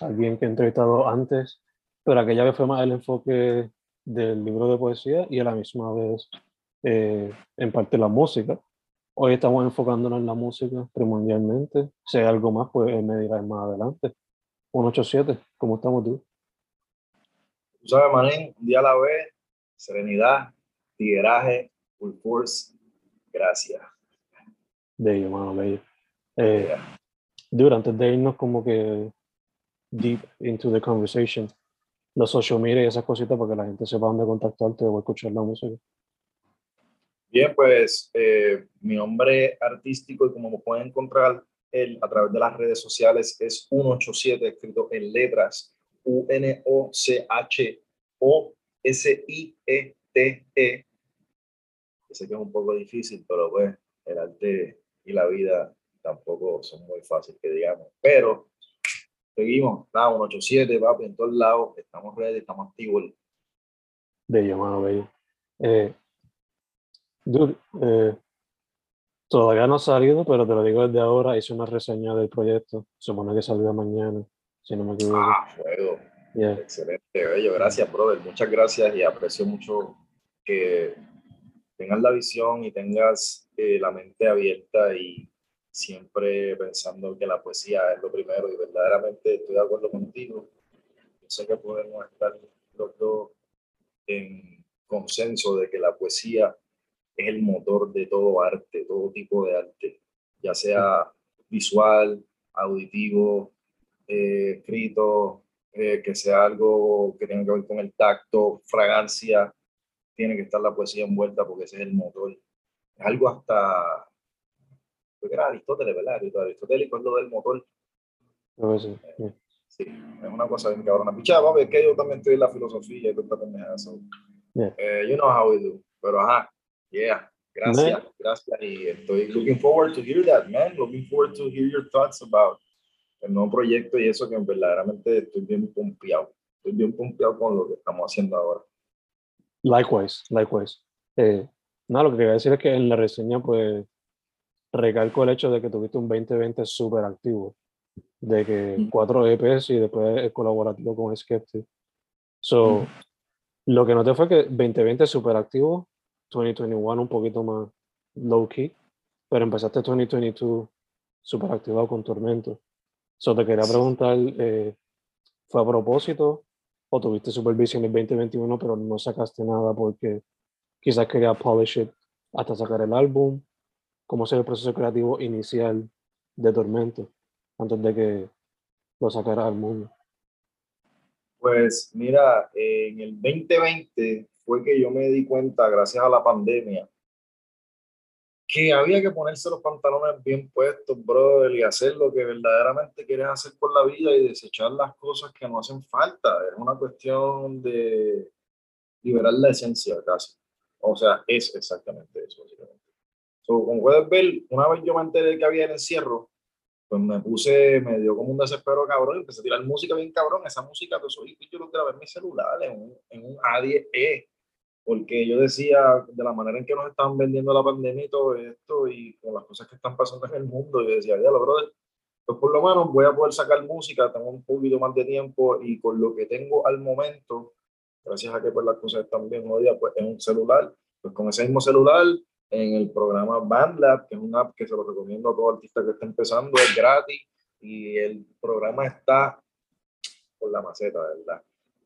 alguien que he entrevistado antes, pero aquella vez fue más el enfoque del libro de poesía y a la misma vez eh, en parte la música. Hoy estamos enfocándonos en la música primordialmente. Si hay algo más, pues me dirás más adelante. 187, ¿cómo estamos tú? Tú sabes, Manín, un día a la vez, serenidad, tigueraje, full force, gracias. Bello, mano, bello. Eh, dude, antes de irnos como que deep into the conversation, los social media y esas cositas para que la gente sepa dónde contactarte o escuchar la música. Bien, pues eh, mi nombre artístico y como pueden encontrar el, a través de las redes sociales es 187 escrito en letras U-N-O-C-H-O-S-I-E-T-E. Sé que es un poco difícil, pero pues el arte y la vida tampoco son muy fáciles que digamos. Pero seguimos, está 187, papi, en todos lados, estamos ready, estamos activos. Bello, mano, bello. Eh, dude, eh, todavía no ha salido, pero te lo digo desde ahora, hice una reseña del proyecto, supone que saldrá mañana, si no me equivoco. Ah, fuego. Excelente, bello, gracias, brother, muchas gracias y aprecio mucho que tengas la visión y tengas eh, la mente abierta y siempre pensando que la poesía es lo primero y verdaderamente estoy de acuerdo contigo. Yo sé que podemos estar los dos en consenso de que la poesía es el motor de todo arte, todo tipo de arte, ya sea visual, auditivo, eh, escrito, eh, que sea algo que tenga que ver con el tacto, fragancia, tiene que estar la poesía envuelta porque ese es el motor. Es algo hasta, porque era Aristóteles, ¿verdad? Aristóteles es lo del motor. sí. sí, es una cosa bien cabrona. Pichá, papi, es que yo también estoy en la filosofía y tú también eso. Yeah. Eh, you know how we do. Pero ajá, yeah. Gracias, gracias. Y estoy looking forward to hear that, man. Looking forward to hear your thoughts about el nuevo proyecto y eso que verdaderamente estoy bien pompeado. Estoy bien pompeado con lo que estamos haciendo ahora. Likewise, likewise. Eh, no, lo que quería decir es que en la reseña, pues, recalco el hecho de que tuviste un 2020 súper activo, de que mm. cuatro EPs y después el colaborativo con Skeptic. So, mm. lo que noté fue que 2020 súper activo, 2021 un poquito más low key, pero empezaste 2022 súper activado con Tormento. So, te quería preguntar, eh, ¿fue a propósito o tuviste supervisión en el 2021 pero no sacaste nada porque quizás quería polish it hasta sacar el álbum? ¿Cómo será el proceso creativo inicial de Tormento antes de que lo sacara al mundo? Pues mira, en el 2020 fue que yo me di cuenta, gracias a la pandemia, que había que ponerse los pantalones bien puestos, brother, y hacer lo que verdaderamente quieres hacer por la vida y desechar las cosas que no hacen falta. Es una cuestión de liberar la esencia casi. O sea, es exactamente eso, básicamente. So, como puedes ver, una vez yo me enteré que había el encierro, pues me puse, me dio como un desespero cabrón, empecé a tirar música bien cabrón, esa música pues soy, yo lo grabé en mi celular, en un, en un A10E, porque yo decía, de la manera en que nos están vendiendo la pandemia y todo esto, y con las cosas que están pasando en el mundo, yo decía, ya lo brother, pues por lo menos voy a poder sacar música, tengo un poquito más de tiempo, y con lo que tengo al momento, gracias a que pues las cosas están bien jodidas, pues en un celular, pues con ese mismo celular, en el programa BandLab, que es una app que se lo recomiendo a todo artista que está empezando, es gratis y el programa está por la maceta, ¿verdad?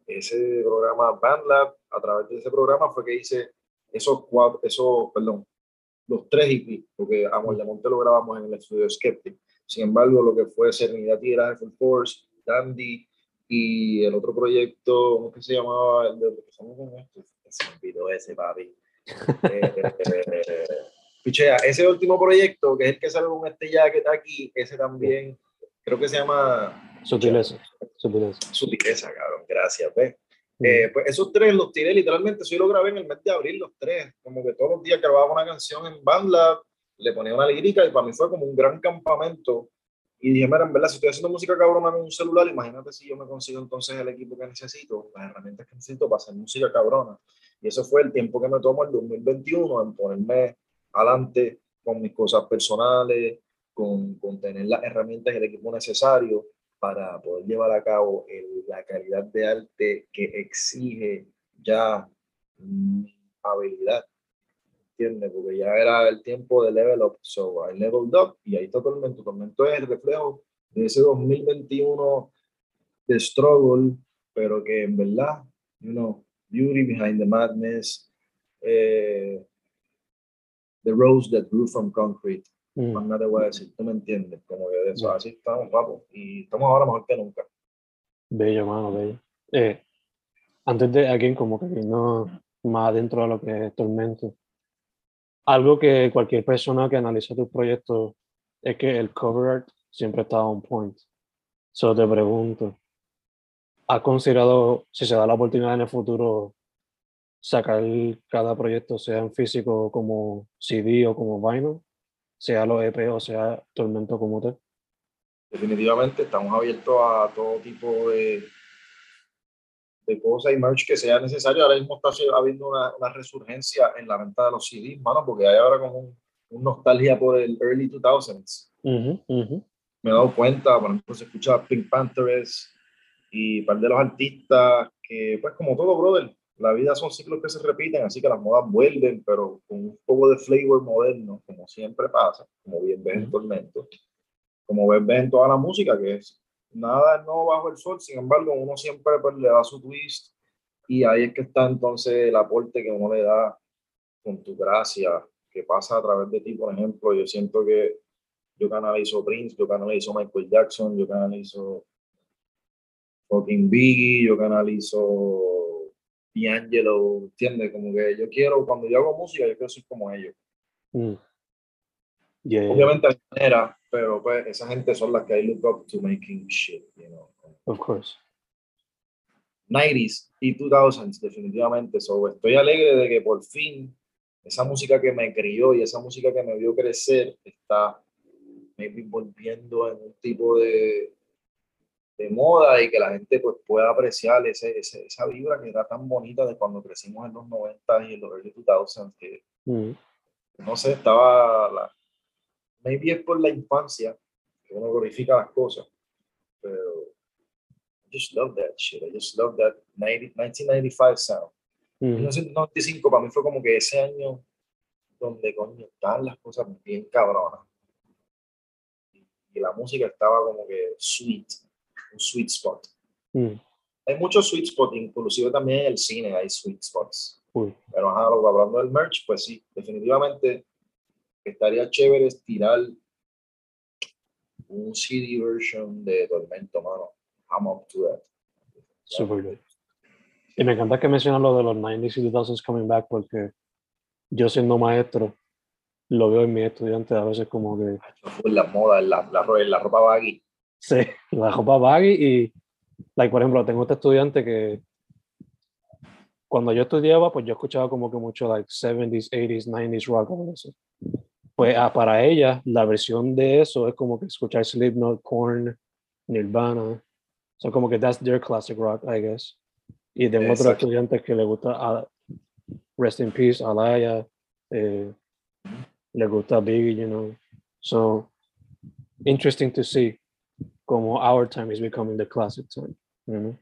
Ese programa BandLab, a través de ese programa fue que hice esos cuatro, esos, perdón, los tres EP, porque a Monte lo grabamos en el estudio Skeptic. Sin embargo, lo que fue Serenidad Tierra, Full Force, Dandy y el otro proyecto, ¿cómo que se llamaba? El de esto. Se ese, papi eh, ese último proyecto, que es el que sale con este ya que está aquí, ese también, creo que se llama... Sutileza. Sutileza. Sutileza, cabrón, gracias, ¿ves? Eh, pues esos tres los tiré literalmente, yo lo grabé en el mes de abril, los tres, como que todos los días grababa una canción en BandLab, le ponía una lírica y para mí fue como un gran campamento. Y dije, mira, en verdad, si estoy haciendo música cabrona en un celular, imagínate si yo me consigo entonces el equipo que necesito, las herramientas que necesito para hacer música cabrona. Y eso fue el tiempo que me tomó el 2021 en ponerme adelante con mis cosas personales, con, con tener las herramientas y el equipo necesario para poder llevar a cabo la calidad de arte que exige ya habilidad. ¿Entiendes? Porque ya era el tiempo de level up. So I leveled up y ahí está Tormento. Tormento es el reflejo de ese 2021 de struggle, pero que en verdad, you know, Beauty Behind the Madness, eh, The Rose That Grew from Concrete. Mm. Más nada te voy a decir, tú me entiendes, como que de eso, así estamos, guapos, y estamos ahora mejor que nunca. Bello, mano, bello. Eh, antes de aquí, como que no más dentro de lo que es Tormento, algo que cualquier persona que analiza tu proyecto es que el cover art siempre está on point. Solo te pregunto, ¿Has considerado, si se da la oportunidad en el futuro, sacar cada proyecto, sea en físico como CD o como vinyl, sea los EP o sea Tormento como tal? Definitivamente estamos abiertos a todo tipo de, de cosas y merch que sea necesario. Ahora mismo está habiendo una, una resurgencia en la venta de los CDs, mano, porque hay ahora como un, nostalgia por el early 2000s. Me he dado cuenta, por ejemplo, se escucha Pink Panthers, y par de los artistas que, pues como todo, brother, la vida son ciclos que se repiten, así que las modas vuelven, pero con un poco de flavor moderno, como siempre pasa, como bien ves en Tormento, como ves, ves en toda la música, que es nada no bajo el sol, sin embargo, uno siempre pues, le da su twist y ahí es que está entonces el aporte que uno le da con tu gracia, que pasa a través de ti, por ejemplo, yo siento que yo canalizo Prince, yo canalizo Michael Jackson, yo canalizo fucking Biggie, yo canalizo D'Angelo, ¿entiendes? Como que yo quiero, cuando yo hago música, yo quiero ser como ellos. Mm. Obviamente hay manera, pero pues esa gente son las que I look up to making shit, you know. Of course. 90s y 2000s, definitivamente. So, estoy alegre de que por fin esa música que me crió y esa música que me vio crecer está maybe volviendo en un tipo de, de moda y que la gente pues pueda apreciar ese, esa vibra que era tan bonita de cuando crecimos en los 90 y en los early 2000 que mm. no sé, estaba la, maybe es por la infancia que uno glorifica las cosas pero I just love that shit I just love that 1995 sound. 1995 para mí fue como que ese año donde coño estaban las cosas bien cabronas. Y la música estaba como que sweet un sweet spot. Mm. Hay muchos sweet spots, inclusive también en el cine hay sweet spots. Pero ajá, hablando del merch, pues sí, definitivamente estaría chévere estirar un CD version de Tormento, mano. I'm up to that. Super good. Y me encanta que mencionas lo de los 90s y 2000s coming back porque yo siendo maestro lo veo en mis estudiantes a veces como que... La moda, la, la, la ropa baggy. Sí, la ropa baggy y, like, por ejemplo, tengo este estudiante que cuando yo estudiaba, pues yo escuchaba como que mucho, like, 70s, 80s, 90s rock, o eso. pues ah, para ella la versión de eso es como que escuchar Slipknot, Korn, Nirvana. So como que that's their classic rock, I guess. Y otros Exacto. estudiantes que le gusta a Rest in Peace, Alaya, eh, le gusta Biggie, you know. So interesting to see como our time is becoming the classic time. You know?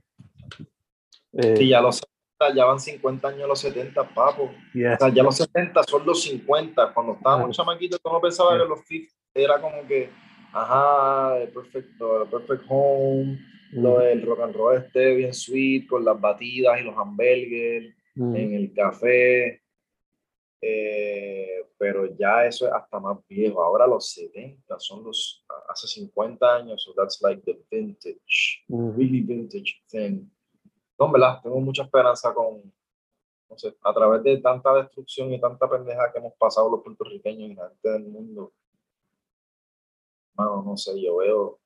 Eh, Y ya los 70, ya van 50 años los 70, papo. yeah. O sea, ya los 70 son los 50. Cuando estábamos Ah. chamaquitos, uno pensaba Sí. que los 50 era como que, ajá, el perfect, el perfect home, lo del rock and roll este bien sweet, con las batidas y los hamburgers, Mm, en el café. Eh, pero ya eso es hasta más viejo. Ahora los 70 son los, hace 50 años, so that's like the vintage, mm, really vintage thing. No, verdad, tengo mucha esperanza con, no sé, a través de tanta destrucción y tanta pendeja que hemos pasado los puertorriqueños y la gente del mundo. Mano, no sé, yo veo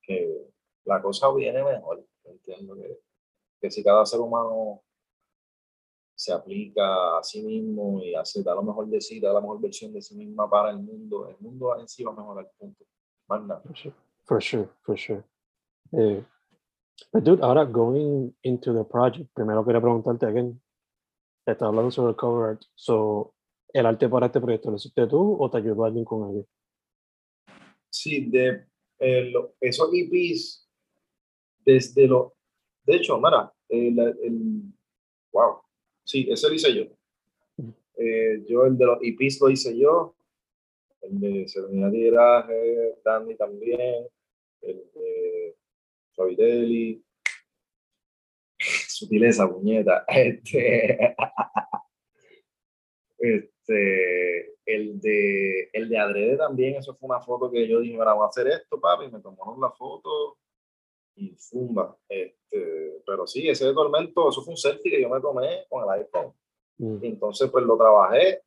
que la cosa viene mejor. Entiendo que, que si cada ser humano se aplica a sí mismo y hace, da lo mejor de sí, da la mejor versión de sí misma para el mundo, el mundo en sí va a mejorar, punto. Más nada. For sure, for sure, for sure. Eh, but dude, ahora going into the project, primero quería preguntarte again, estás hablando sobre el cover art, so, ¿el arte para este proyecto lo hiciste tú o te ayudó alguien con ello? Sí, de eh, lo- esos EPs, desde lo, de hecho, mira, el, el- wow, sí, ese lo hice yo. Eh, yo el de los EPs lo hice yo, el de Serenidad y Viraje, Dandy también, el de Suavitelli, sutileza, puñeta, este, este, el de, el de Adrede también, eso fue una foto que yo dije, mira, voy a hacer esto, papi, me tomaron la foto y zumba, este, pero sí, ese Tormento, eso fue un selfie que yo me tomé con el iPhone, Mm, entonces pues lo trabajé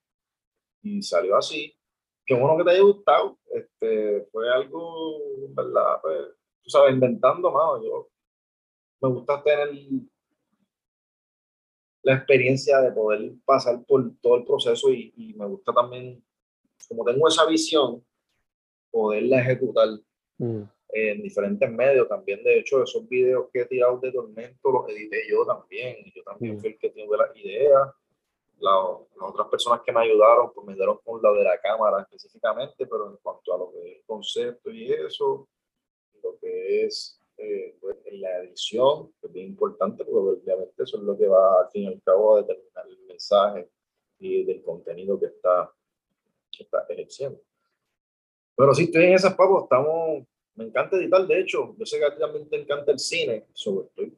y salió así, qué bueno que te haya gustado, este, fue algo, verdad, pues, tú sabes, inventando, mano, yo me gusta tener la experiencia de poder pasar por todo el proceso y, y me gusta también, como tengo esa visión, poderla ejecutar. Mm, en diferentes medios. También, de hecho, esos videos que he tirado de Tormento los edité yo también. Yo también fui el que tuve las ideas. La- las otras personas que me ayudaron, pues me ayudaron con lo de la cámara específicamente, pero en cuanto a lo que es el concepto y eso, lo que es eh, pues, la edición, que es bien importante, porque obviamente eso es lo que va al fin y al cabo a determinar el mensaje y del contenido que está, que está ejerciendo. Pero sí, estoy en esas papas, estamos, me encanta editar, de hecho, yo sé que a ti también te encanta el cine, sobre estoy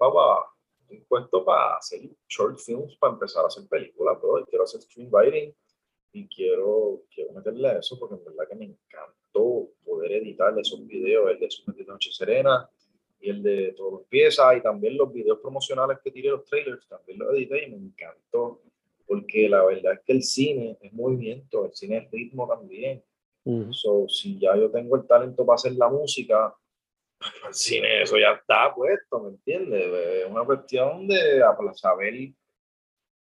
estoy puesto para hacer short films, para empezar a hacer películas, pero quiero hacer screenwriting y quiero, quiero meterle a eso porque en verdad que me encantó poder editar esos videos, el de Sueños de Noche Serena y el de Todo Empieza y también los videos promocionales que tiré, los trailers, también los edité y me encantó porque la verdad es que el cine es movimiento, el cine es ritmo también. Mm, So, si ya yo tengo el talento para hacer la música, el cine, eso ya está puesto, ¿me entiendes? Es una cuestión de ah, pues, saber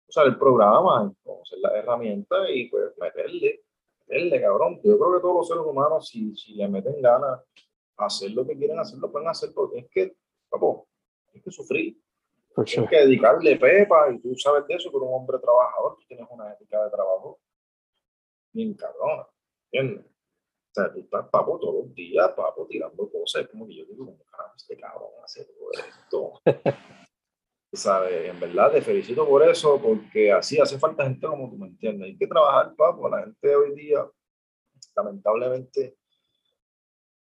usar el programa, conocer las herramientas y pues meterle, meterle, cabrón. Yo creo que todos los seres humanos, si, si le meten ganas a hacer lo que quieren hacer, lo pueden hacer, porque es que, papo, hay que sufrir, for tienes sure. que dedicarle pepa y tú sabes de eso, pero un hombre trabajador, tú tienes una ética de trabajo bien cabrona, ¿entiendes? O sea, tú estás papo todos los días, papo, tirando cosas. Como que yo digo, como carajo, este cabrón hace todo esto. ¿Sabes? En verdad, te felicito por eso, porque así hace falta gente como tú, ¿me entiendes? Hay que trabajar, papo. La gente de hoy día, lamentablemente,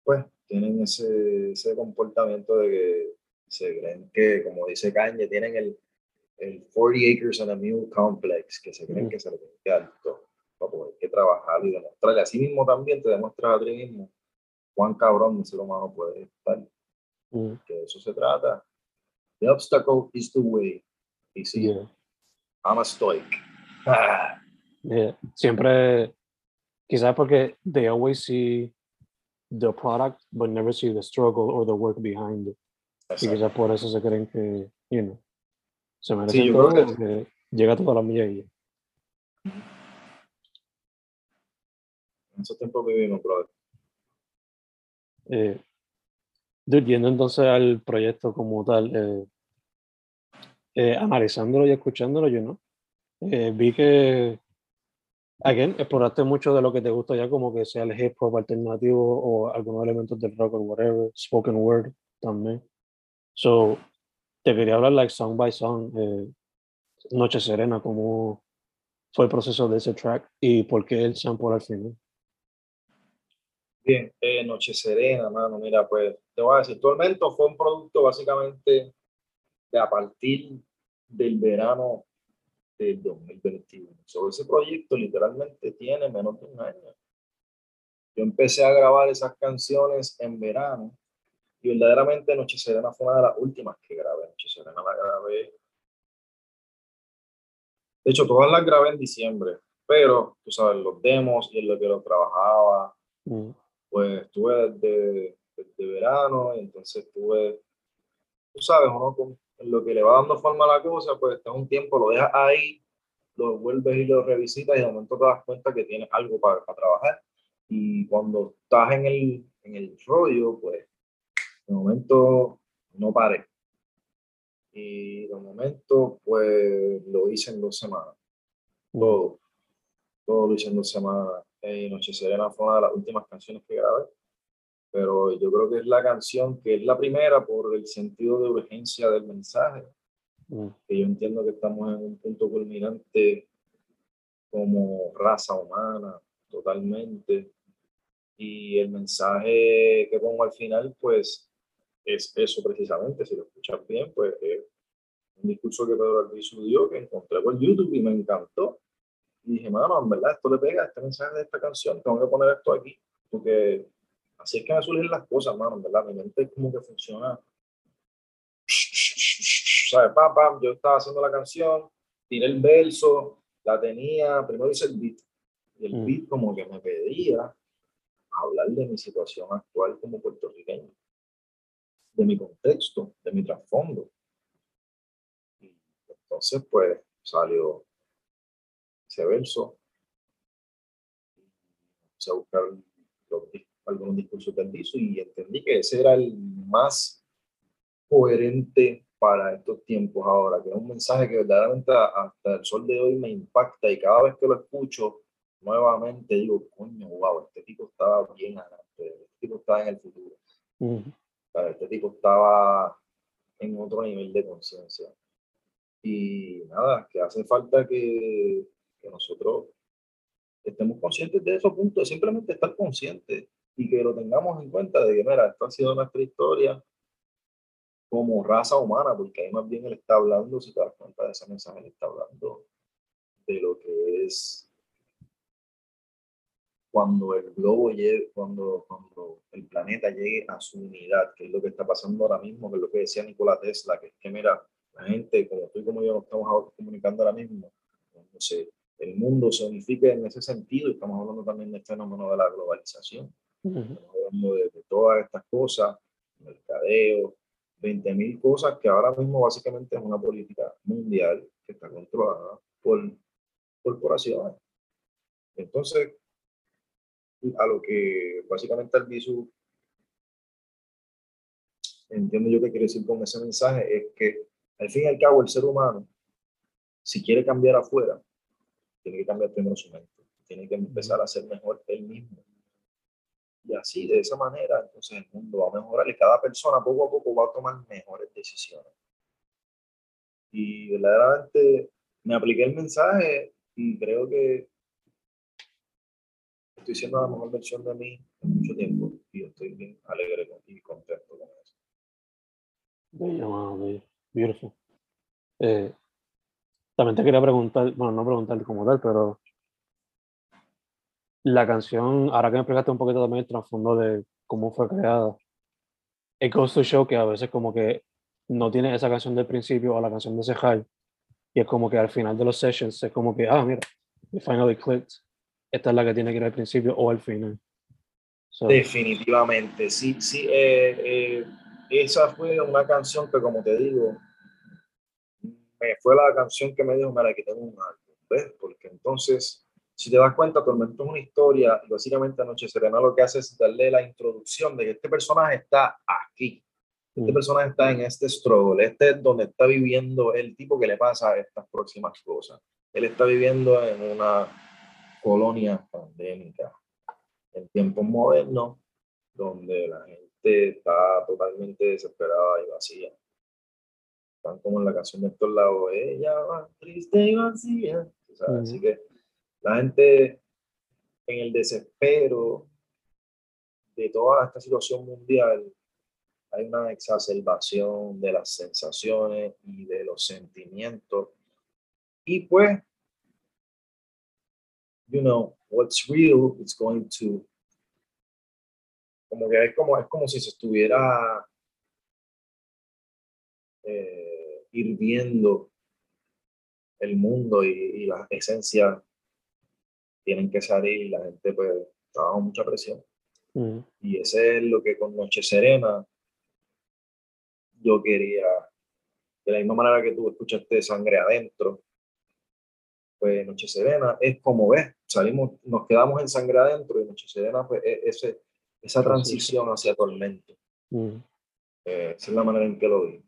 pues, tienen ese, ese comportamiento de que se creen que, como dice Kanye, tienen el, el 40 acres and a mule complex, que se creen que se le tiene que hay que trabajar y demostrarle. Así mismo también te demuestras a ti mismo cuán cabrón un ser humano puede estar. Mm, Que de eso se trata. The obstacle is the way. Y sí, yeah, I'm a stoic. Ah, yeah. Siempre, quizás porque they always see the product, but never see the struggle or the work behind it. Y exacto. quizás por eso se creen que, you know, se merecen yo todo creo que- llega toda la milla y ya. En esos tiempos vivimos, brother. Eh, yendo entonces al proyecto como tal, eh, eh, analizándolo y escuchándolo, yo no. Eh, vi que, again, exploraste mucho de lo que te gusta ya, como que sea el hip hop alternativo o algunos elementos del rock o whatever, spoken word también. So, te quería hablar, like, song by song, eh, Noche Serena, cómo fue el proceso de ese track y por qué el sample al final. Bien, eh, Noche Serena, mano, mira, pues te voy a decir, Tormento fue un producto básicamente de a partir del verano del 2021. Sobre ese proyecto literalmente tiene menos de un año. Yo empecé a grabar esas canciones en verano y verdaderamente Noche Serena fue una de las últimas que grabé. Noche Serena la grabé. De hecho, todas las grabé en diciembre, pero tú sabes, los demos y en lo que lo trabajaba, Mm, pues estuve desde, desde verano y entonces estuve, tú sabes, uno con lo que le va dando forma a la cosa, pues está un tiempo, lo dejas ahí, lo vuelves y lo revisitas y de momento te das cuenta que tienes algo para, para trabajar. Y cuando estás en el, en el rollo, pues de momento no paré. Y de momento, pues lo hice en dos semanas. Todo. Todo lo hice en dos semanas. Y Noche Serena fue una de las últimas canciones que grabé. Pero yo creo que es la canción que es la primera por el sentido de urgencia del mensaje. mm, Que yo entiendo que estamos en un punto culminante como raza humana, totalmente. Y el mensaje que pongo al final, pues, es eso precisamente. Si lo escuchas bien, pues es un discurso que Pedro Albizu dio, que encontré por YouTube y me encantó. Y dije, mano, en verdad, esto le pega este mensaje de esta canción, tengo que poner esto aquí, porque así es que me surgen las cosas, mano, en verdad, mi mente como que funciona. ¿Sabes? Pam, pam, yo estaba haciendo la canción, tiré el verso, la tenía, primero hice el beat, y el Mm. beat como que me pedía hablar de mi situación actual como puertorriqueño, de mi contexto, de mi trasfondo. Y entonces, pues, salió ese verso. Empecé a buscar los algunos discursos y entendí que ese era el más coherente para estos tiempos ahora, que es un mensaje que verdaderamente hasta el sol de hoy me impacta y cada vez que lo escucho nuevamente digo, coño, wow, este tipo estaba bien adelante, este tipo estaba en el futuro, mm, ¿sabes? este tipo estaba en otro nivel de conciencia. Y nada, que hace falta que, que nosotros estemos conscientes de esos puntos, simplemente estar conscientes y que lo tengamos en cuenta de que, mira, esto ha sido nuestra historia como raza humana, porque ahí más bien él está hablando, si te das cuenta de ese mensaje, él está hablando de lo que es cuando el globo llegue, cuando, cuando el planeta llegue a su unidad, que es lo que está pasando ahora mismo, que es lo que decía Nikola Tesla, que es que mira, la gente, como tú y como yo nos estamos comunicando ahora mismo, entonces el mundo se unifique en ese sentido, y estamos hablando también del fenómeno de la globalización, mm, estamos hablando de, de todas estas cosas, mercadeo, 20.000 cosas que ahora mismo básicamente es una política mundial que está controlada por corporaciones. Entonces, a lo que básicamente el visu entiendo yo que quiere decir con ese mensaje es que al fin y al cabo el ser humano, si quiere cambiar afuera, tiene que cambiar primero su mente, tiene que empezar a ser mejor él mismo. Y así, de esa manera, entonces el mundo va a mejorar y cada persona poco a poco va a tomar mejores decisiones. Y verdaderamente me apliqué el mensaje y creo que estoy siendo la mejor versión de mí en mucho tiempo y estoy bien alegre y contento con eso. Bello, mano, bello. Beautiful. Eh, también te quería preguntar, bueno, no preguntar como tal, pero la canción, ahora que me explicaste un poquito también el trasfondo de cómo fue creada, it goes to show que a veces como que no tiene esa canción del principio o la canción de ese high, y es como que al final de los sessions es como que, ah, mira, it finally clicked, esta es la que tiene que ir al principio o al final. So, Definitivamente, sí, sí. eh, eh, esa fue una canción que, como te digo, me fue la canción que me dijo, mira, que tengo un álbum, ¿ves? Porque entonces Si te das cuenta, Tormento es una historia y básicamente Noche Serena lo que hace es darle la introducción de que este personaje está aquí. Este Mm. personaje está en este struggle, este es donde está viviendo el tipo que le pasa estas próximas cosas. Él está viviendo en una colonia pandémica, en tiempos modernos, donde la gente está totalmente desesperada y vacía. Están como en la canción de estos lados, ella va triste y vacía. tú sabes, Ujú. Así que la gente en el desespero de toda esta situación mundial, hay una exacerbación de las sensaciones y de los sentimientos. Y pues, you know, what's real is going to, como que es como, es como si se estuviera eh, hirviendo el mundo y, y las esencias tienen que salir y la gente pues está bajo mucha presión. Mm. Y ese es lo que con Noche Serena yo quería, de la misma manera que tú escuchaste Sangre Adentro, pues Noche Serena es como ves, salimos, nos quedamos en Sangre Adentro y Noche Serena pues es ese, esa transición hacia Tormento. Mm. Eh, esa es la manera en que lo vi.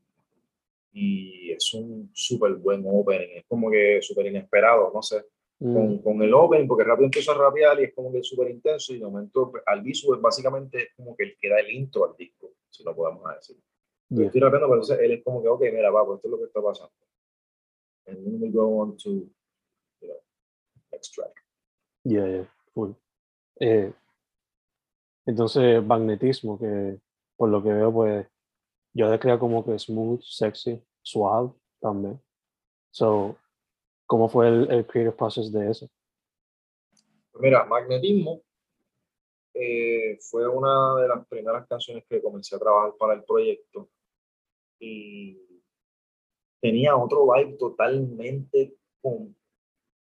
Y es un súper buen opening, es como que súper inesperado, no sé Mm. con, con el open, porque rápido empieza a rapear y es como que súper intenso y de momento pues, al visu es básicamente como que el que da el intro al disco, si lo podemos decir. Yo Yeah. estoy rapeando, pero entonces él es como que, ok, mira, va, pues esto es lo que está pasando. And then we go on to, you know, next track. Yeah, yeah, full. Eh, entonces, magnetismo, que por lo que veo, pues, yo describo como que smooth, sexy, suave también. So, ¿cómo fue el, el creative process de eso? Mira, Magnetismo eh, fue una de las primeras canciones que comencé a trabajar para el proyecto y tenía otro vibe totalmente con,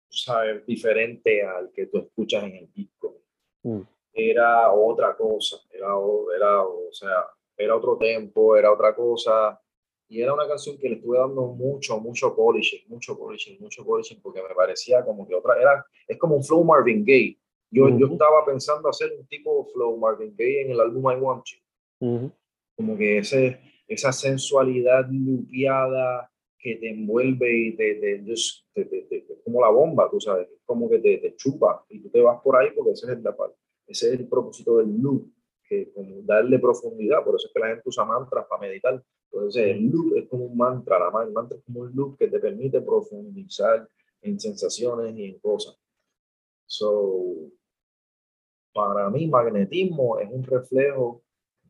¿sabes? diferente al que tú escuchas en el disco. Mm. Era otra cosa, era, era, o sea, era otro tempo, era otra cosa. Y era una canción que le estuve dando mucho, mucho polishing, mucho polishing, mucho polishing, porque me parecía como que otra, era, es como un flow Marvin Gaye. Yo, yo Ujú. estaba pensando hacer un tipo flow Marvin Gaye en el álbum I Want You Ujú. como que ese, esa sensualidad lupeada que te envuelve y te, te, te- te- como la bomba, tú sabes, como que te, chupa y tú te vas por ahí porque ese es el, ese es el propósito del loop, que como darle profundidad, por eso es que la gente usa mantras para meditar. Entonces el loop es como un mantra, la, el mantra es como un loop que te permite profundizar en sensaciones y en cosas. So, para mí, magnetismo es un reflejo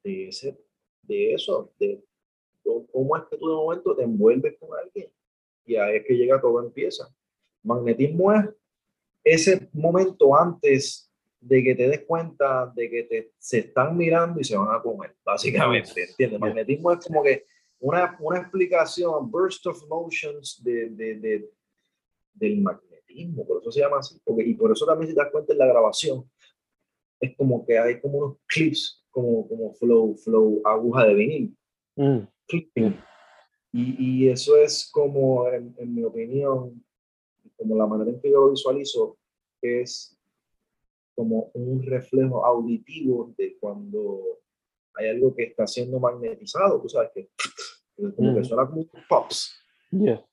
de, ese, de eso, de cómo es que tú de momento te envuelves con alguien y ahí es que llega todo empieza. Magnetismo es ese momento antes de que te des cuenta de que te, se están mirando y se van a comer, básicamente, ¿entiendes? Magnetismo es como que una, una explicación, burst of motions de, de, de- del magnetismo, por eso se llama así, porque, y por eso también si te das cuenta en la grabación, es como que hay como unos clips, como, como flow, flow, aguja de vinil, Mm. clipping. Y, y eso es como, en, en mi opinión, como la manera en que yo lo visualizo, es como un reflejo auditivo de cuando hay algo que está siendo magnetizado, tú sabes que como que Ujú. suena como pops Yeah.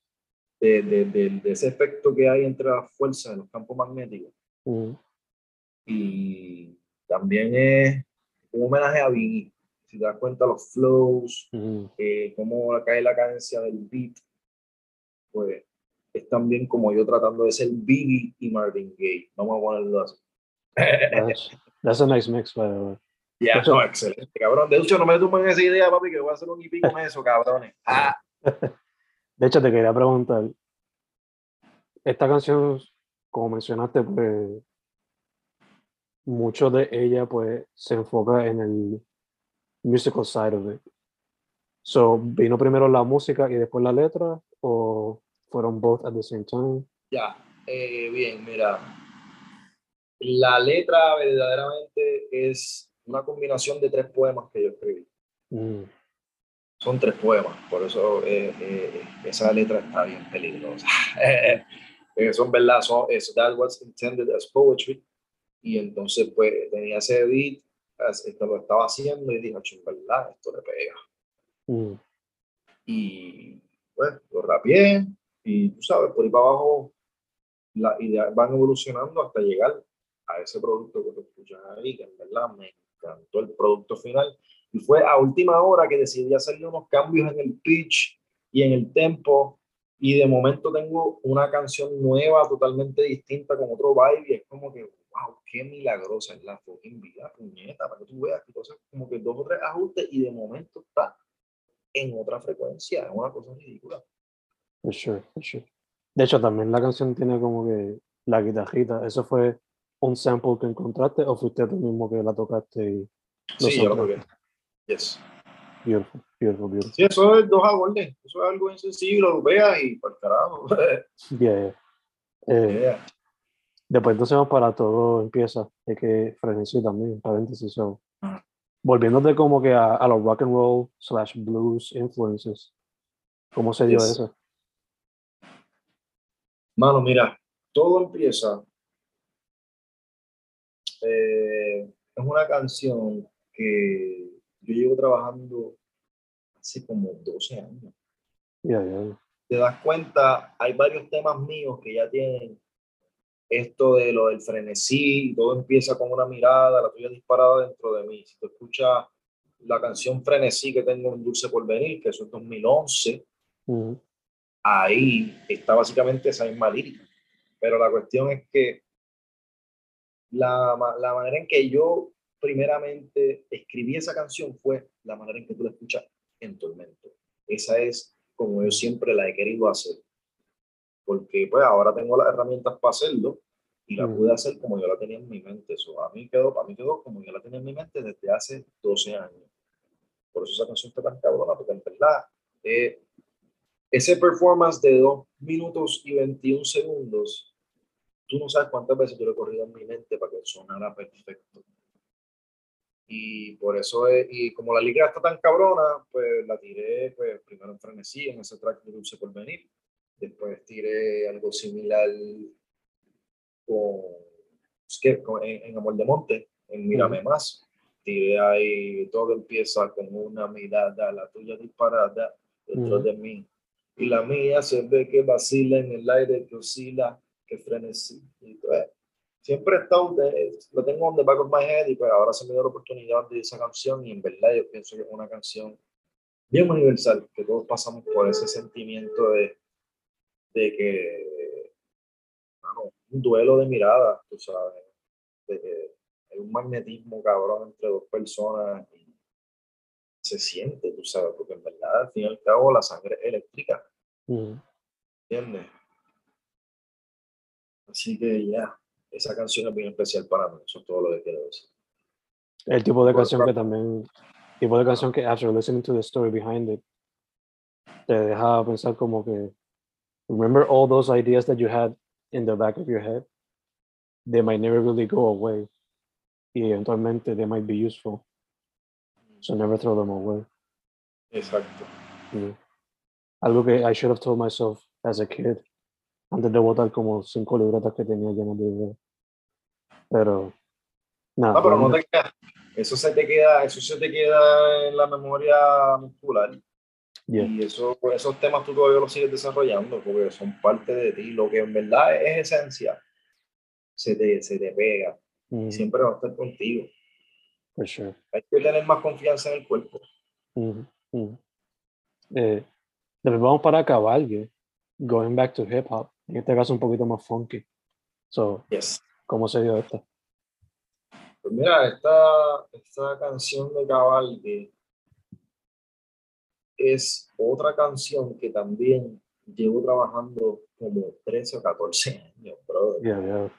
de, de, de, de ese efecto que hay entre las fuerzas de los campos magnéticos. Mm. Y también es un homenaje a Biggie. Si te das cuenta, los flows, Mm. eh, cómo cae la cadencia del beat, pues es también como yo tratando de ser Biggie y Marvin Gaye. Vamos a ponerlo así. That's, that's a nice mix, by the way. Ya, Eso- no, excelente, cabrón. De hecho, no me tumben esa idea, papi, que voy a hacer un EP con eso, cabrones. Ah, De hecho, te quería preguntar, esta canción, como mencionaste, pues mucho de ella pues se enfoca en el musical side of it. So, ¿vino primero la música y después la letra o fueron both at the same time? ya, eh, bien, mira. La letra verdaderamente es una combinación de tres poemas que yo escribí. Mm, son tres poemas, por eso eh, eh, esa letra está bien peligrosa. Eso en verdad, eso, eso, that was intended as poetry. Y entonces, pues, tenía ese edit, esto lo estaba haciendo y dije, en verdad, esto le pega. Mm. Y, pues, lo rapié y, tú sabes, por ahí para abajo, las ideas van evolucionando hasta llegar a ese producto que tú escuchas ahí, que en verdad me encantó el producto final. Y fue a última hora que decidí hacerle unos cambios en el pitch y en el tempo y de momento tengo una canción nueva, totalmente distinta, con otro vibe, y es como que, wow, qué milagrosa es la fucking vida, puñeta, para que tú veas, entonces como que dos o tres ajustes, y de momento está en otra frecuencia, es una cosa ridícula. For sure, for sure. De hecho, también la canción tiene como que la guitarrita, ¿eso fue un sample que encontraste o fuiste tú mismo que la tocaste y Sí, yo lo toqué. Yes. Beautiful, beautiful, beautiful. Sí, eso es dos acordes. Eso es algo bien sencillo, lo veas y por carajo. Yeah, yeah. Eh, Yeah. Después entonces vamos para todo empieza, es que frenesí también, paréntesis. So, volviéndote como que a, a los rock and roll slash blues influences, ¿cómo se dio Yes. eso? Mano, mira, todo empieza. Eh, es una canción que yo llevo trabajando hace como 12 años. Yeah, yeah. Te das cuenta, hay varios temas míos que ya tienen esto de lo del frenesí, todo empieza con una mirada, la tuya disparada dentro de mí. Si tú escuchas la canción Frenesí que tengo en Dulce Porvenir, que eso es 2011, Mhm. ahí está básicamente esa misma lírica. Pero la cuestión es que la, la manera en que yo primeramente escribí esa canción fue la manera en que tú la escuchas en Tormento. Esa es como yo siempre la he querido hacer. Porque pues ahora tengo las herramientas para hacerlo y la Mm. pude hacer como yo la tenía en mi mente. Eso a mí quedó, a mí quedó como yo la tenía en mi mente desde hace 12 años. Por eso esa canción está tan cabrona, porque en verdad eh, ese performance de 2 minutos y 21 segundos, tú no sabes cuántas veces yo lo he corrido en mi mente para que sonara perfecto. Y por eso, es- y como la liga está tan cabrona, pues la tiré pues, primero en Frenesí, en ese track de Dulce por Venir. Después tiré algo similar con, es que con- en, en Amor de Monte, en Mírame Más. Tiré ahí, todo empieza con una mirada, la tuya disparada dentro de mí. Y la mía se ve que vacila en el aire, que oscila, que frenesí. Y pues, siempre he estado, de- lo tengo on the back of my head y pues ahora se me dio la oportunidad de esa canción y en verdad yo pienso que es una canción bien universal, que todos pasamos por ese sentimiento de, de que, mano, un duelo de miradas, tú sabes, de que hay un magnetismo cabrón entre dos personas y se siente, tú sabes, porque en verdad al fin y al cabo la sangre es eléctrica. ¿entiendes? Así que ya, esa canción es bien especial para mí, eso es todo lo que quiero decir. El tipo de Por canción que también, tipo de canción que after listening to the story behind it, te deja pensar como que, remember all those ideas that you had in the back of your head, they might never really go away, y eventualmente they might be useful, so never throw them away. Exacto. know. Algo que I should have told myself as a kid, antes de botar como cinco libretas que tenía llenas de ideas. Pero, nada, No, pero no te queda, eso se te queda, eso se te queda en la memoria muscular. yeah, Y eso, esos temas tú todavía los sigues desarrollando porque son parte de ti. Lo que en verdad es esencia, se te, se te pega mhm, y siempre va a estar contigo. for sure. Hay que tener más confianza en el cuerpo. Ujú, ujú. Eh, después vamos para cabalgue, going back to hip hop, en este caso un poquito más funky. So, Yes. ¿cómo se dio esto? Pues mira, esta, esta canción de Cabalgue es otra canción que también llevo trabajando como 13 o 14 años, brother. Yeah, yeah.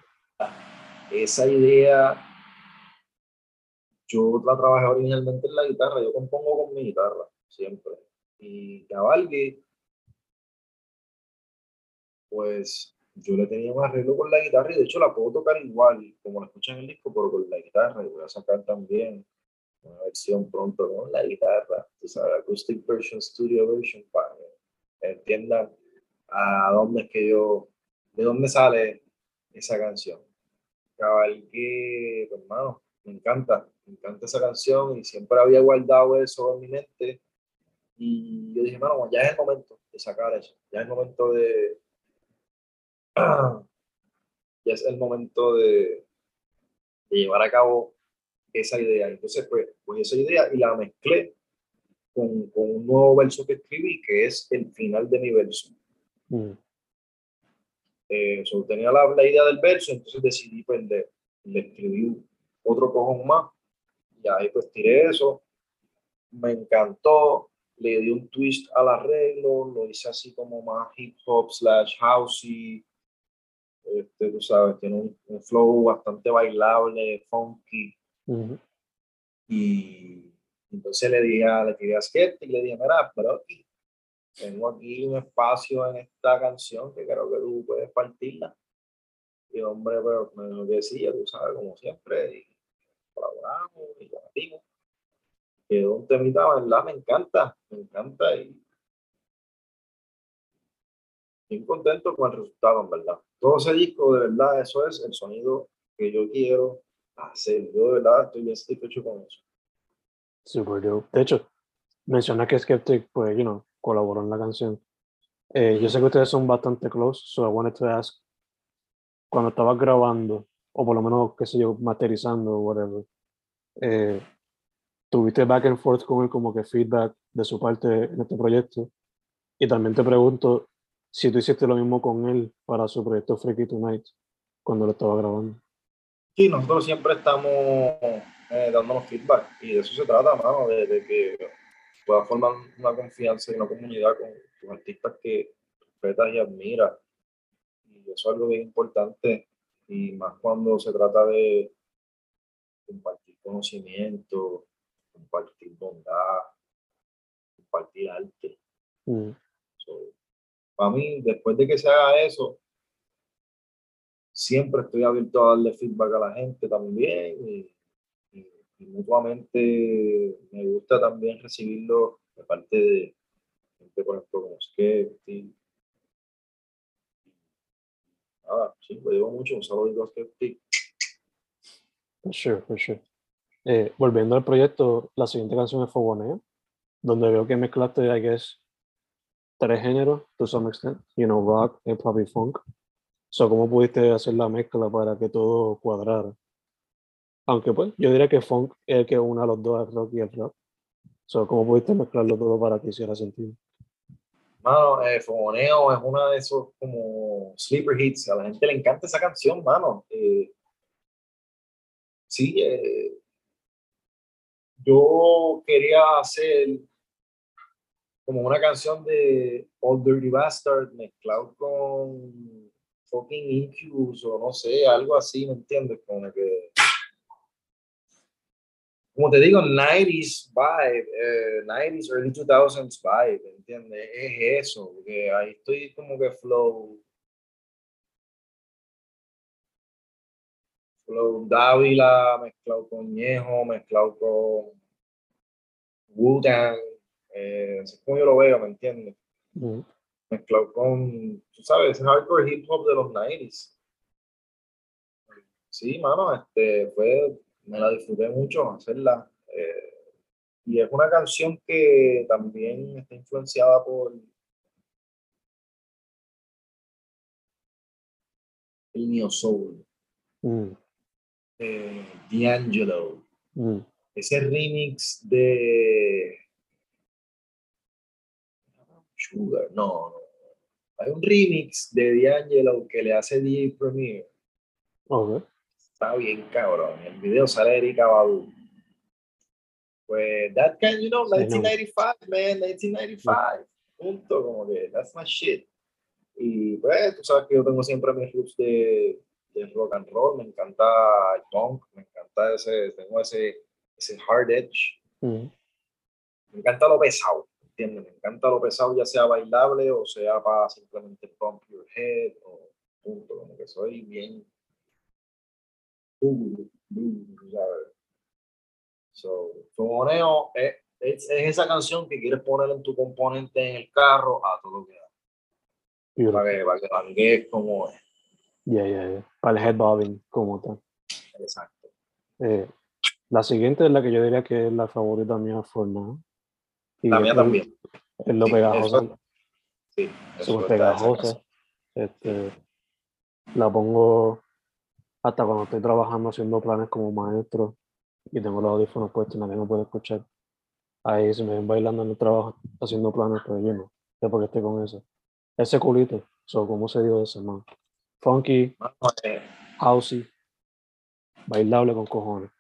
esa idea yo la trabajé originalmente en la guitarra, yo compongo con mi guitarra siempre. Y Cabalgue, pues yo le tenía un arreglo con la guitarra y de hecho la puedo tocar igual como la escuchan en el disco, pero con la guitarra y voy a sacar también una versión pronto con la guitarra, tú sabes, acoustic version, studio version, para que entiendan a dónde es que yo ¿de dónde sale esa canción? Cabalgué, pues, hermano, me encanta, me encanta esa canción y siempre había guardado eso en mi mente. Y yo dije, hermano, ya es el momento de sacar eso, ya es el momento de. Ya es el momento de, de llevar a cabo esa idea. Entonces, pues, pues esa idea y la mezclé con, con, un nuevo verso que escribí, que es el final de mi verso. Mm. Eh, tenía la, la, idea del verso, entonces decidí pues, le, le escribí otro cojón más. Y ahí pues tiré eso. Me encantó. Le di un twist al arreglo, lo hice así como más hip hop slash housey. Este, tú sabes, tiene un, un flow bastante bailable, funky. Y entonces le dije, le tiré a Skeptic y le dije, mira, pero tengo aquí un espacio en esta canción que creo que tú puedes partirla. Y hombre, pero me decía, tú sabes, como siempre, y colaboramos y compartimos. Quedó un temita, ¿verdad? Me encanta, me encanta y estoy contento con el resultado, en verdad. Todo ese disco, de verdad, eso es el sonido que yo quiero hacer. Yo, de verdad, estoy bien satisfecho con eso. Super dope. De hecho, menciona que Skeptic, pues, you know, colaboró en la canción. Eh, yo sé que ustedes son bastante close, so I wanted to ask, cuando estabas grabando, o por lo menos, qué sé yo, materializando o whatever, eh, ¿tuviste back and forth con él como que feedback de su parte en este proyecto? Y también te pregunto si tú hiciste lo mismo con él para su proyecto Freaky Tonight, cuando lo estaba grabando. Sí, nosotros siempre estamos eh, dándonos feedback y de eso se trata, mano, de, que puedas formar una confianza y una comunidad con tus artistas que respetas y admiras. Y eso es algo bien importante y más cuando se trata de compartir conocimiento, compartir bondad, compartir arte. Mm. Para mí, después de que se haga eso, siempre estoy abierto a darle feedback a la gente también y, mutuamente me gusta también recibirlo de parte de gente, por ejemplo, como Skeptic. Nada, sí, lo digo mucho, un saludo a Skeptic. For sure, for sure. Eh, volviendo al proyecto, la siguiente canción es Fogoneo, donde veo que mezclaste, I guess, tres géneros, to some extent, you know, rock, hip hop y funk. So, ¿cómo pudiste hacer la mezcla para que todo cuadrara? Aunque pues, yo diría que funk es el que una los dos, el rock y el rock. So, ¿Cómo pudiste mezclarlo todo para que hiciera sentido? Mano, eh, Fogoneo es una de esos como sleeper hits. A la gente le encanta esa canción, mano. Eh, sí, eh, yo quería hacer como una canción de Old Dirty Bastard mezclado con fucking Incubus o no sé, algo así, ¿me entiendes? Como que como te digo, 90s vibe, 90s, early 2000s vibe, ¿me entiendes? Es eso, porque ahí estoy como que flow. Flow Dávila mezclado con Ñejo, mezclado con Wu-Tang, eh, así es como yo lo veo, ¿me entiendes? mezclado con, tú sabes, hardcore hip hop de los 90s. Sí, mano, este, fue, me la disfruté mucho hacerla. Eh, y es una canción que también está influenciada por el Neo Soul. Mm. Eh, D'Angelo. Mm. Ese remix de Sugar, no, no, hay un remix de D'Angelo que le hace DJ Premier. Está bien cabrón. El video sale Erika Badu. Pues, that kind, you know, 1995, man, 1995. Punto, como que, that's my shit. Y pues, tú sabes que yo tengo siempre mis roots de, de rock and roll. Me encanta el punk, me encanta ese, tengo ese, ese hard edge. Me encanta lo pesado. Me encanta lo pesado, ya sea bailable o sea para simplemente pump your head o punto, como que soy bien. So, Fogoneo es, es, esa canción que quieres poner en tu componente en el carro a todo lo que da. Para que, para que banguees como es. Ya, ya, ya. Para el head bobbing como tal. Exacto. Eh, la siguiente es la que yo diría que es la favorita mía forma. Y La mía también. Es lo eso- Sí, súper canción. Este, la pongo hasta cuando estoy trabajando haciendo planes como maestro y tengo los audífonos puestos y nadie me puede escuchar. Ahí se me ven bailando en el trabajo haciendo planes, pero yo no. sé por qué estoy con eso. Ese culito, so, ¿cómo se dio ese man? Funky, housey, bailable con cojones.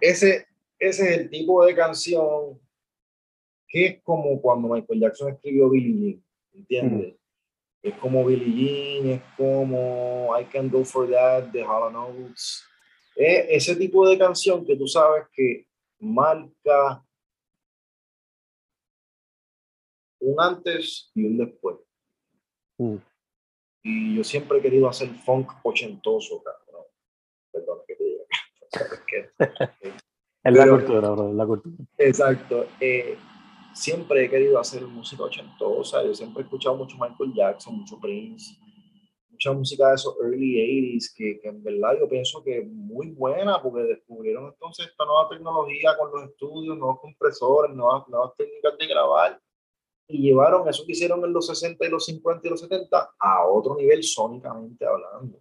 ese, ese es el tipo de canción que es como cuando Michael Jackson escribió Billie Jean, ¿entiendes? Es como Billie Jean, es como I Can Go For That, de Hall Notes. Es ese tipo de canción que tú sabes que marca un antes y un después. Mm. Y yo siempre he querido hacer funk ochentoso, cabrón. Perdón que te diga. Es la cultura, bro, la cultura. Exacto. Eh, siempre he querido hacer música ochentosa. Yo siempre he escuchado mucho Michael Jackson, mucho Prince, mucha música de esos early 80s que, que en verdad yo pienso que es muy buena porque descubrieron entonces esta nueva tecnología con los estudios, nuevos compresores, nuevas, nuevas técnicas de grabar y llevaron eso que hicieron en los 60 y los 50 y los 70 a otro nivel sónicamente hablando.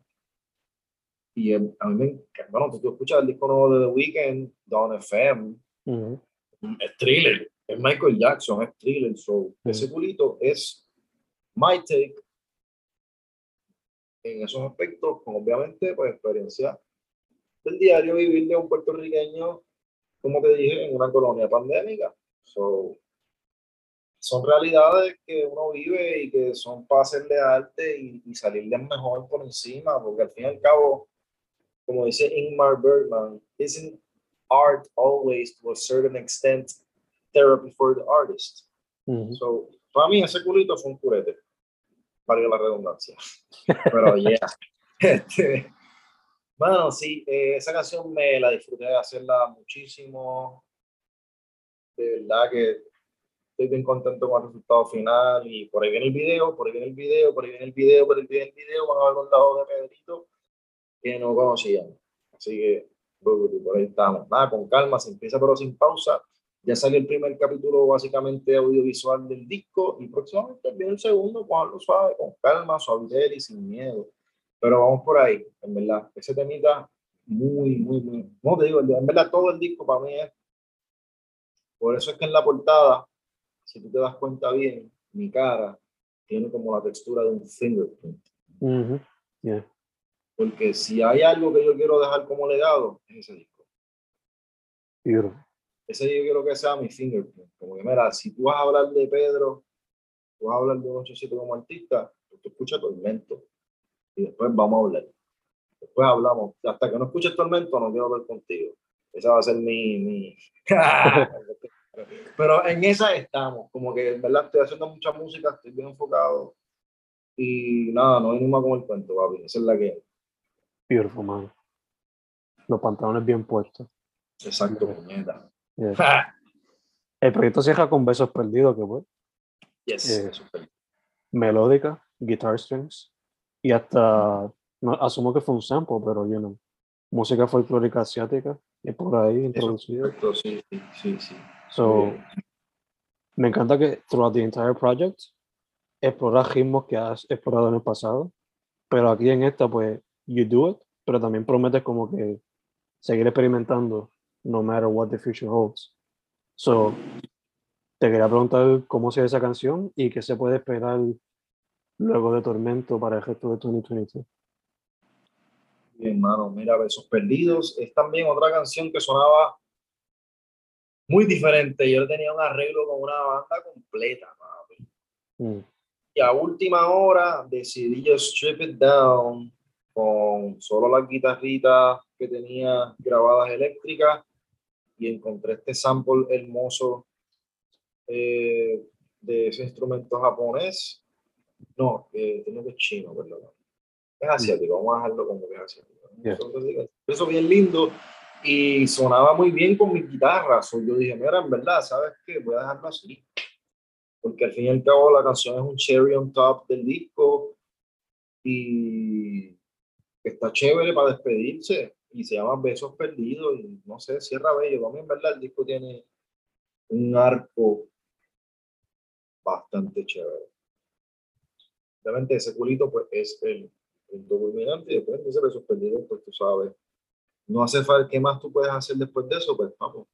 Y a mí me encanta, bueno, tú, escuchas el disco nuevo de The Weeknd, Don FM, Ujú. es thriller, es Michael Jackson, es thriller, so, ese culito es my take en esos aspectos, con obviamente pues experiencia del diario vivir de un puertorriqueño, como te dije, en una colonia pandémica. So, son realidades que uno vive y que son para hacerle arte y, y salirles mejor por encima, porque al fin y al cabo, como dice Ingmar Bergman, isn't art always to a certain extent therapy for the artist? Ujú. So, para mí ese culito fue un curete, valga la redundancia. Pero ya, este, bueno, sí, eh, esa canción me la disfruté de hacerla muchísimo. De verdad que estoy bien contento con el resultado final y por ahí viene el video, por ahí viene el video, por ahí viene el video, por ahí viene el video, van a ver los lados de Pedrito que no conocían. Así que por ahí estamos. Nada, con calma, se empieza pero sin pausa. Ya salió el primer capítulo básicamente audiovisual del disco y próximamente viene el segundo, con suave, con calma, suavidad y sin miedo. Pero vamos por ahí, en verdad. Ese temita muy, muy, muy. No te digo, en verdad todo el disco para mí es. Por eso es que en la portada, si tú te das cuenta bien, mi cara tiene como la textura de un fingerprint. Ujú. Yeah. Porque si hay algo que yo quiero dejar como legado, es ese disco. Beautiful. Ese yo quiero que sea mi fingerprint. Como que, mira, si tú vas a hablar de Pedro, tú vas a hablar de un 87 como artista, pues tú escuchas Tormento. Y después vamos a hablar. Después hablamos. Hasta que no escuches Tormento, no quiero hablar contigo. Esa va a ser mi. mi... Pero en esa estamos. Como que, en verdad, estoy haciendo mucha música, estoy bien enfocado. Y nada, no hay ni más con el cuento, papi. Esa es la que. Beautiful, man. Los pantalones bien puestos. Exacto, puñeta. Yeah. El proyecto cierra con Besos Perdidos, que fue yes, Eh, melódica, guitar strings, y hasta, no, asumo que fue un sample, pero you know, música folclórica asiática, y por ahí perfecto, sí, sí, sí. So, me encanta que throughout the entire project exploras ritmos que has explorado en el pasado, pero aquí en esta, pues, you do it, pero también prometes como que seguir experimentando no matter what the future holds. So, te quería preguntar cómo se esa canción y qué se puede esperar luego de Tormento para el resto de 2022. Bien, hermano, mira, Besos Perdidos es también otra canción que sonaba muy diferente. Yo tenía un arreglo con una banda completa, papi. Mm, Y a última hora decidí yo strip it down con solo las guitarritas que tenía grabadas eléctricas y encontré este sample hermoso eh, de ese instrumento japonés. No, eh, tengo que es chino, perdón. Es asiático, vamos a dejarlo como que es asiático. Yeah. Eso bien lindo y sonaba muy bien con mi guitarra. So, yo dije, mira, en verdad, ¿sabes qué? Voy a dejarlo así. porque al fin y al cabo la canción es un cherry on top del disco y está chévere para despedirse y se llama Besos Perdidos y no sé, cierra bello. También, ¿verdad? El disco tiene un arco bastante chévere. Obviamente ese culito pues es el punto culminante y después de ese Besos Perdidos pues tú sabes, no hace falta, ¿qué más tú puedes hacer después de eso? Pues vamos,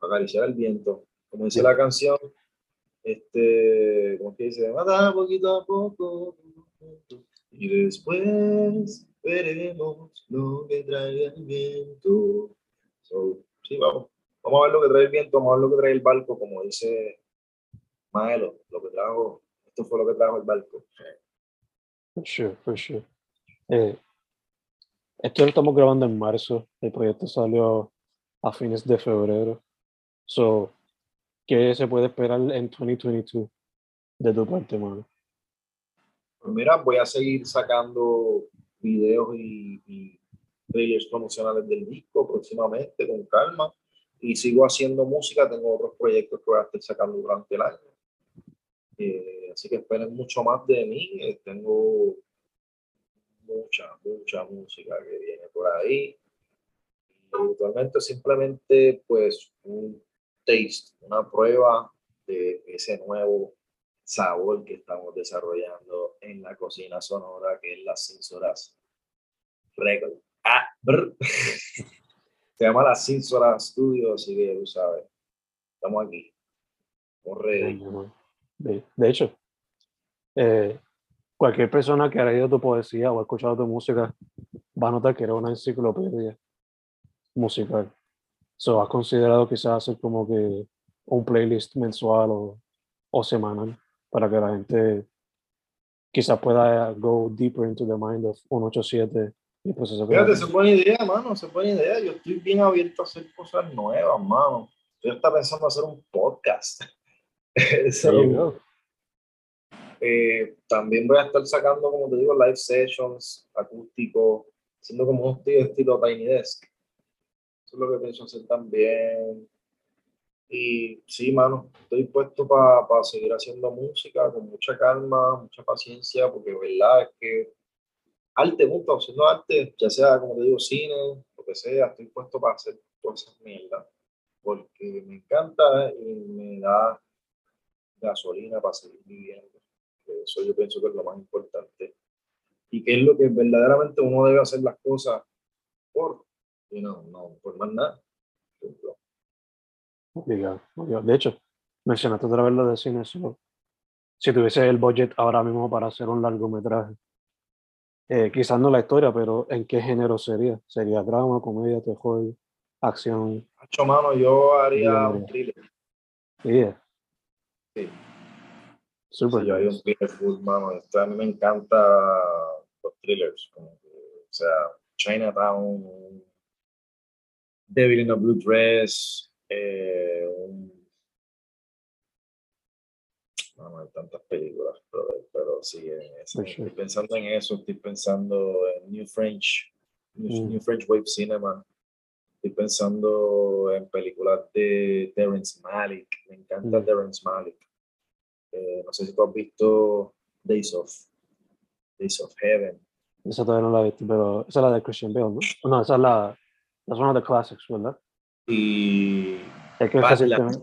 acariciar el viento. Como dice la canción, este, como que dice, mata poquito a poco y después veremos lo que trae el viento. So, sí, vamos. Vamos a ver lo que trae el viento, vamos a ver lo que trae el barco, como dice Maelo, lo que trajo, esto fue lo que trajo el barco. For sure, for sure. Eh, esto lo estamos grabando en marzo, el proyecto salió a fines de febrero. So, ¿qué se puede esperar en 2022 de tu parte, mano? Pues mira, voy a seguir sacando videos y, y trailers promocionales del disco próximamente con calma y sigo haciendo música, tengo otros proyectos que voy a estar sacando durante el año. Eh, así que esperen mucho más de mí, eh, tengo mucha, mucha música que viene por ahí. Y actualmente simplemente pues un taste, una prueba de ese nuevo sabor que estamos desarrollando en la cocina sonora, que es las sensoras Record. Ah, Se llama la Sensora Studio, así que tú sabes, estamos aquí. Ready. De, de hecho, eh, cualquier persona que haya leído tu poesía o ha escuchado tu música va a notar que era una enciclopedia musical. So, ¿Has considerado quizás hacer como que un playlist mensual o, o semanal para que la gente quizás pueda go deeper into the mind of 187 y proceso que Fíjate, se buena idea, mano, se buena idea. Yo estoy bien abierto a hacer cosas nuevas, mano. Yo estaba pensando hacer un podcast. So, There you go. eh, también voy a estar sacando, como te digo, live sessions, acústicos, haciendo como un estilo, estilo Tiny Desk. Eso es lo que pienso hacer también. Y sí, mano, estoy puesto para seguir haciendo música con mucha calma, mucha paciencia, porque verdad es que arte, gusta haciendo arte, ya sea, como te digo, cine, lo que sea, estoy puesto para hacer todas esas mierdas, porque me encanta y me da gasolina para seguir viviendo. Eso yo pienso que es lo más importante. Y que es lo que verdaderamente uno debe hacer las cosas por, you know, no por más nada. Obligado, obligado. De hecho, mencionaste otra vez lo de cine. so, si tuviese el budget ahora mismo para hacer un largometraje, eh, quizás no la historia, pero ¿en qué género sería? ¿Sería drama, comedia, terror, acción? Hacho, mano, yo haría Yeah. un thriller. Yeah. Sí. Super Sí, yo haría un thriller full, mano. Esto, a mí me encanta los thrillers. Como que, o sea, Chinatown, Devil in a Blue Dress, eh, un... No, hay tantas películas, pero, pero sí, en ese- sure. estoy pensando en eso, estoy pensando en New French, New, Mm. New French Wave Cinema, estoy pensando en películas de Terrence Malick, me encanta Mm. Terrence Malick. Eh, no sé si tú has visto Days of, Days of Heaven. Esa todavía no la he visto, pero esa es la de Christian Bale, ¿no? No, esa es la, es una de the classics, ¿verdad? Y Es que Badlands.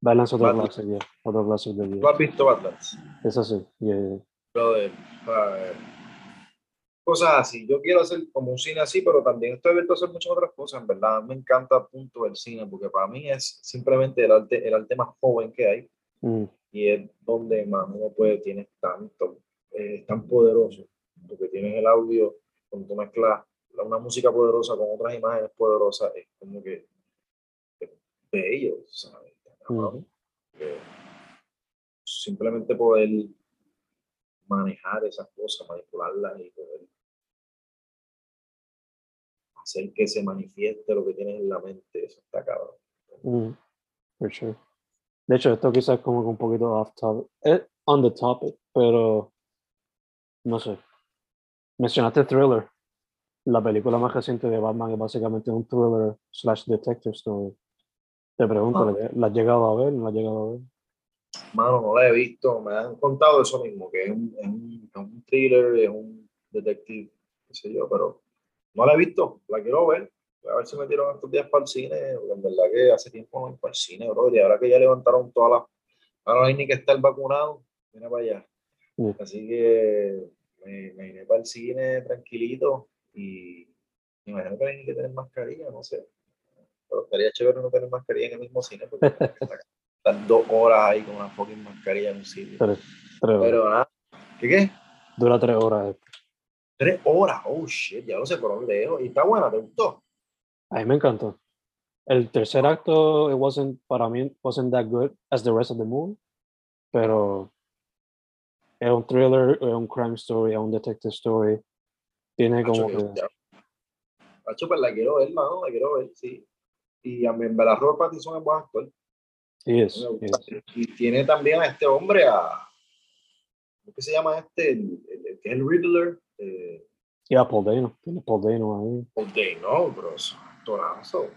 Badlands classic, yeah. Otro classic de ¿Tú has visto Badlands? Esa sí, yeah. Brother, eh, cosas así. Yo quiero hacer como un cine así, pero también estoy abierto a hacer muchas otras cosas, en verdad. Me encanta punto el cine, porque para mí es simplemente el arte, el arte más joven que hay Mm, y es donde más uno puede, tienes tanto, eh, es tan poderoso, porque tienes el audio, cuando tú mezclas la- una música poderosa con otras imágenes poderosas, es como que es bello, ¿sabes? simplemente poder manejar esas cosas, manipularlas y poder hacer que se manifieste lo que tienes en la mente, eso está cabrón. Mm, for sure. De hecho, esto quizás como un poquito off topic. Es on the topic, pero no sé. Mencionaste Thriller. La película más reciente de Batman es básicamente un thriller slash detective story. Te pregunto, Ah. ¿la- ¿la has llegado a ver? ¿No la has llegado a ver? mano, no la he visto. Me han contado eso mismo, que es un, es un, es un thriller, es un detective, qué sé yo, pero no la he visto. La quiero ver. A ver si me tiraron estos días para el cine, porque en verdad que hace tiempo no voy para el cine, bro. Y ahora que ya levantaron todas las. Ahora no hay ni que estar vacunado, mira para allá. Mm. Así que me, me vine para el cine tranquilito y me imagino que hay que tener mascarilla, no sé. Pero estaría chévere no tener mascarilla en el mismo cine, porque estar dos horas ahí con una fucking mascarilla en un sitio. Tres, tres horas. Pero nada, ¿qué qué? Dura tres horas. Tres horas, oh shit, ya no sé por dónde dejo. Y está buena, ¿te gustó? A mí me encantó. El tercer acto, it wasn't, para mí, wasn't that good as the rest of the movie, pero es un thriller, es un crime story, es un detective story. Tiene como Hacho, que... Hacho, pues la quiero ver, mano, la quiero ver, sí. Y a en verdad, Robert Pattinson es buen actor. Y tiene también a este hombre, a. ¿Cómo que se llama este? El, el- el Riddler. Eh, Y a Paul Dano, tiene Paul Dano ahí. Paul Dano, bro, es un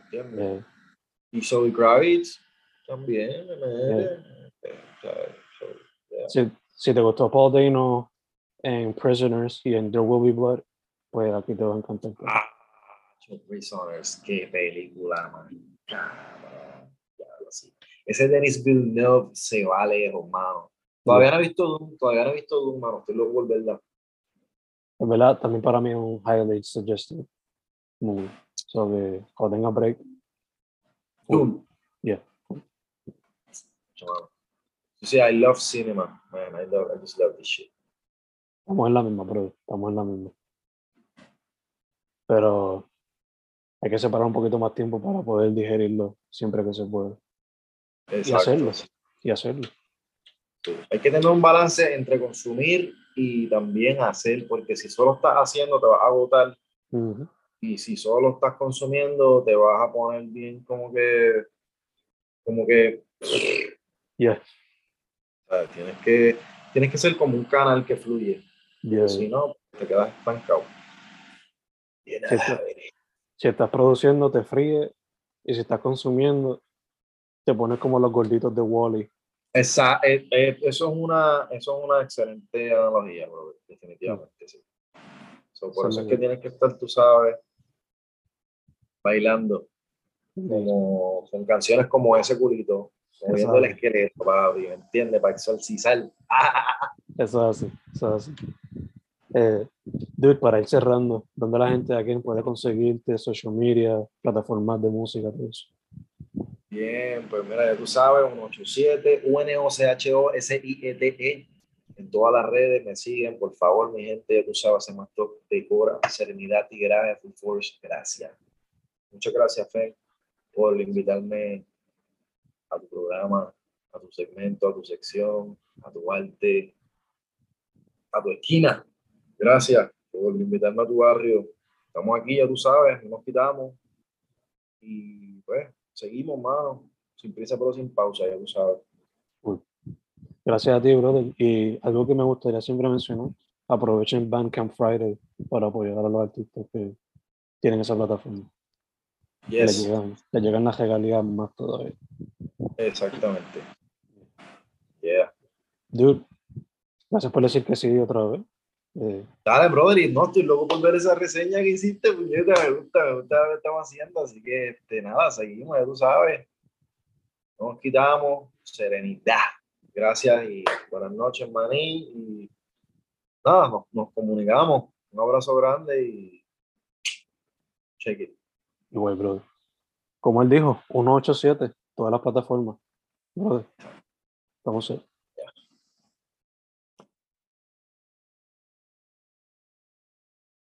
¿entiendes? eh, Y Zoe Kravitz también. mete. Eh, o sea, so, yeah. si, si te gustó Paul Dano en Prisoners y en There Will Be Blood, pues aquí te va a encantar. Ah, Prisoners, qué película, diablo, sí. Ese Denis Villeneuve se va lejos, mano. Todavía no he visto Doom, todavía no he visto Doom, mano. Estoy loco verla. En verdad, también para mí es un highly suggested movie. So que cuando tenga break, Doom. Yeah. You see, I love cinema, man. I love, I just love this shit. estamos en la misma, bro. Estamos en la misma. Pero hay que separar un poquito más tiempo para poder digerirlo siempre que se pueda. Exacto. hacerlo. Y hacerlo. Sí. Hay que tener un balance entre consumir y también hacer, porque si solo estás haciendo te vas a agotar y si solo estás consumiendo te vas a poner bien como que, como que, Yeah, tienes que, tienes que ser como un canal que fluye, yeah. si no te quedas estancado. Y Sí. Si estás produciendo, te fríe. Y si estás consumiendo, te pones como los gorditos de Wally. Esa, eh, eh, eso, es una, eso es una excelente analogía, bro, definitivamente. Sí. So, por Eso es que tienes que estar, tú sabes, bailando como, con canciones como ese culito, moviendo el esqueleto, papi, ¿me entiendes? Para exorcizar. Eso es así, eso es así. Eh, dude, para ir cerrando, ¿dónde la gente aquí puede conseguirte? Social media, plataformas de música, todo eso. Bien, pues mira, ya tú sabes, 187 U-N-O-C-H-O-S-I-E-T-E. E. En todas las redes me siguen, por favor, mi gente, ya tú sabes, hacemos esto de cora, serenidad y grave, full force, gracias. Muchas gracias, Fe, por invitarme a tu programa, a tu segmento, a tu sección, a tu arte, a tu esquina. Gracias por invitarme a tu barrio. Estamos aquí, ya tú sabes, no nos quitamos. Y pues, seguimos, mano. Sin prisa, pero sin pausa, ya tú sabes. Gracias a ti, brother. Y algo que me gustaría siempre mencionar, aprovechen Bandcamp Friday para apoyar a los artistas que tienen esa plataforma. Yes, llegan, les llegan las regalías más todavía. exactamente. Yeah. Dude, gracias por decir que sí otra vez. Dale, brother, y no estoy loco por ver esa reseña que hiciste, puñeta, me gusta, me gusta lo que estamos haciendo, así que, este, nada, seguimos, ya tú sabes. No nos quitamos, serenidad. Gracias y buenas noches, maní, y nada, nos, nos comunicamos. Un abrazo grande y check it. igual, brother. Como él dijo, 187, todas las plataformas. Brother, estamos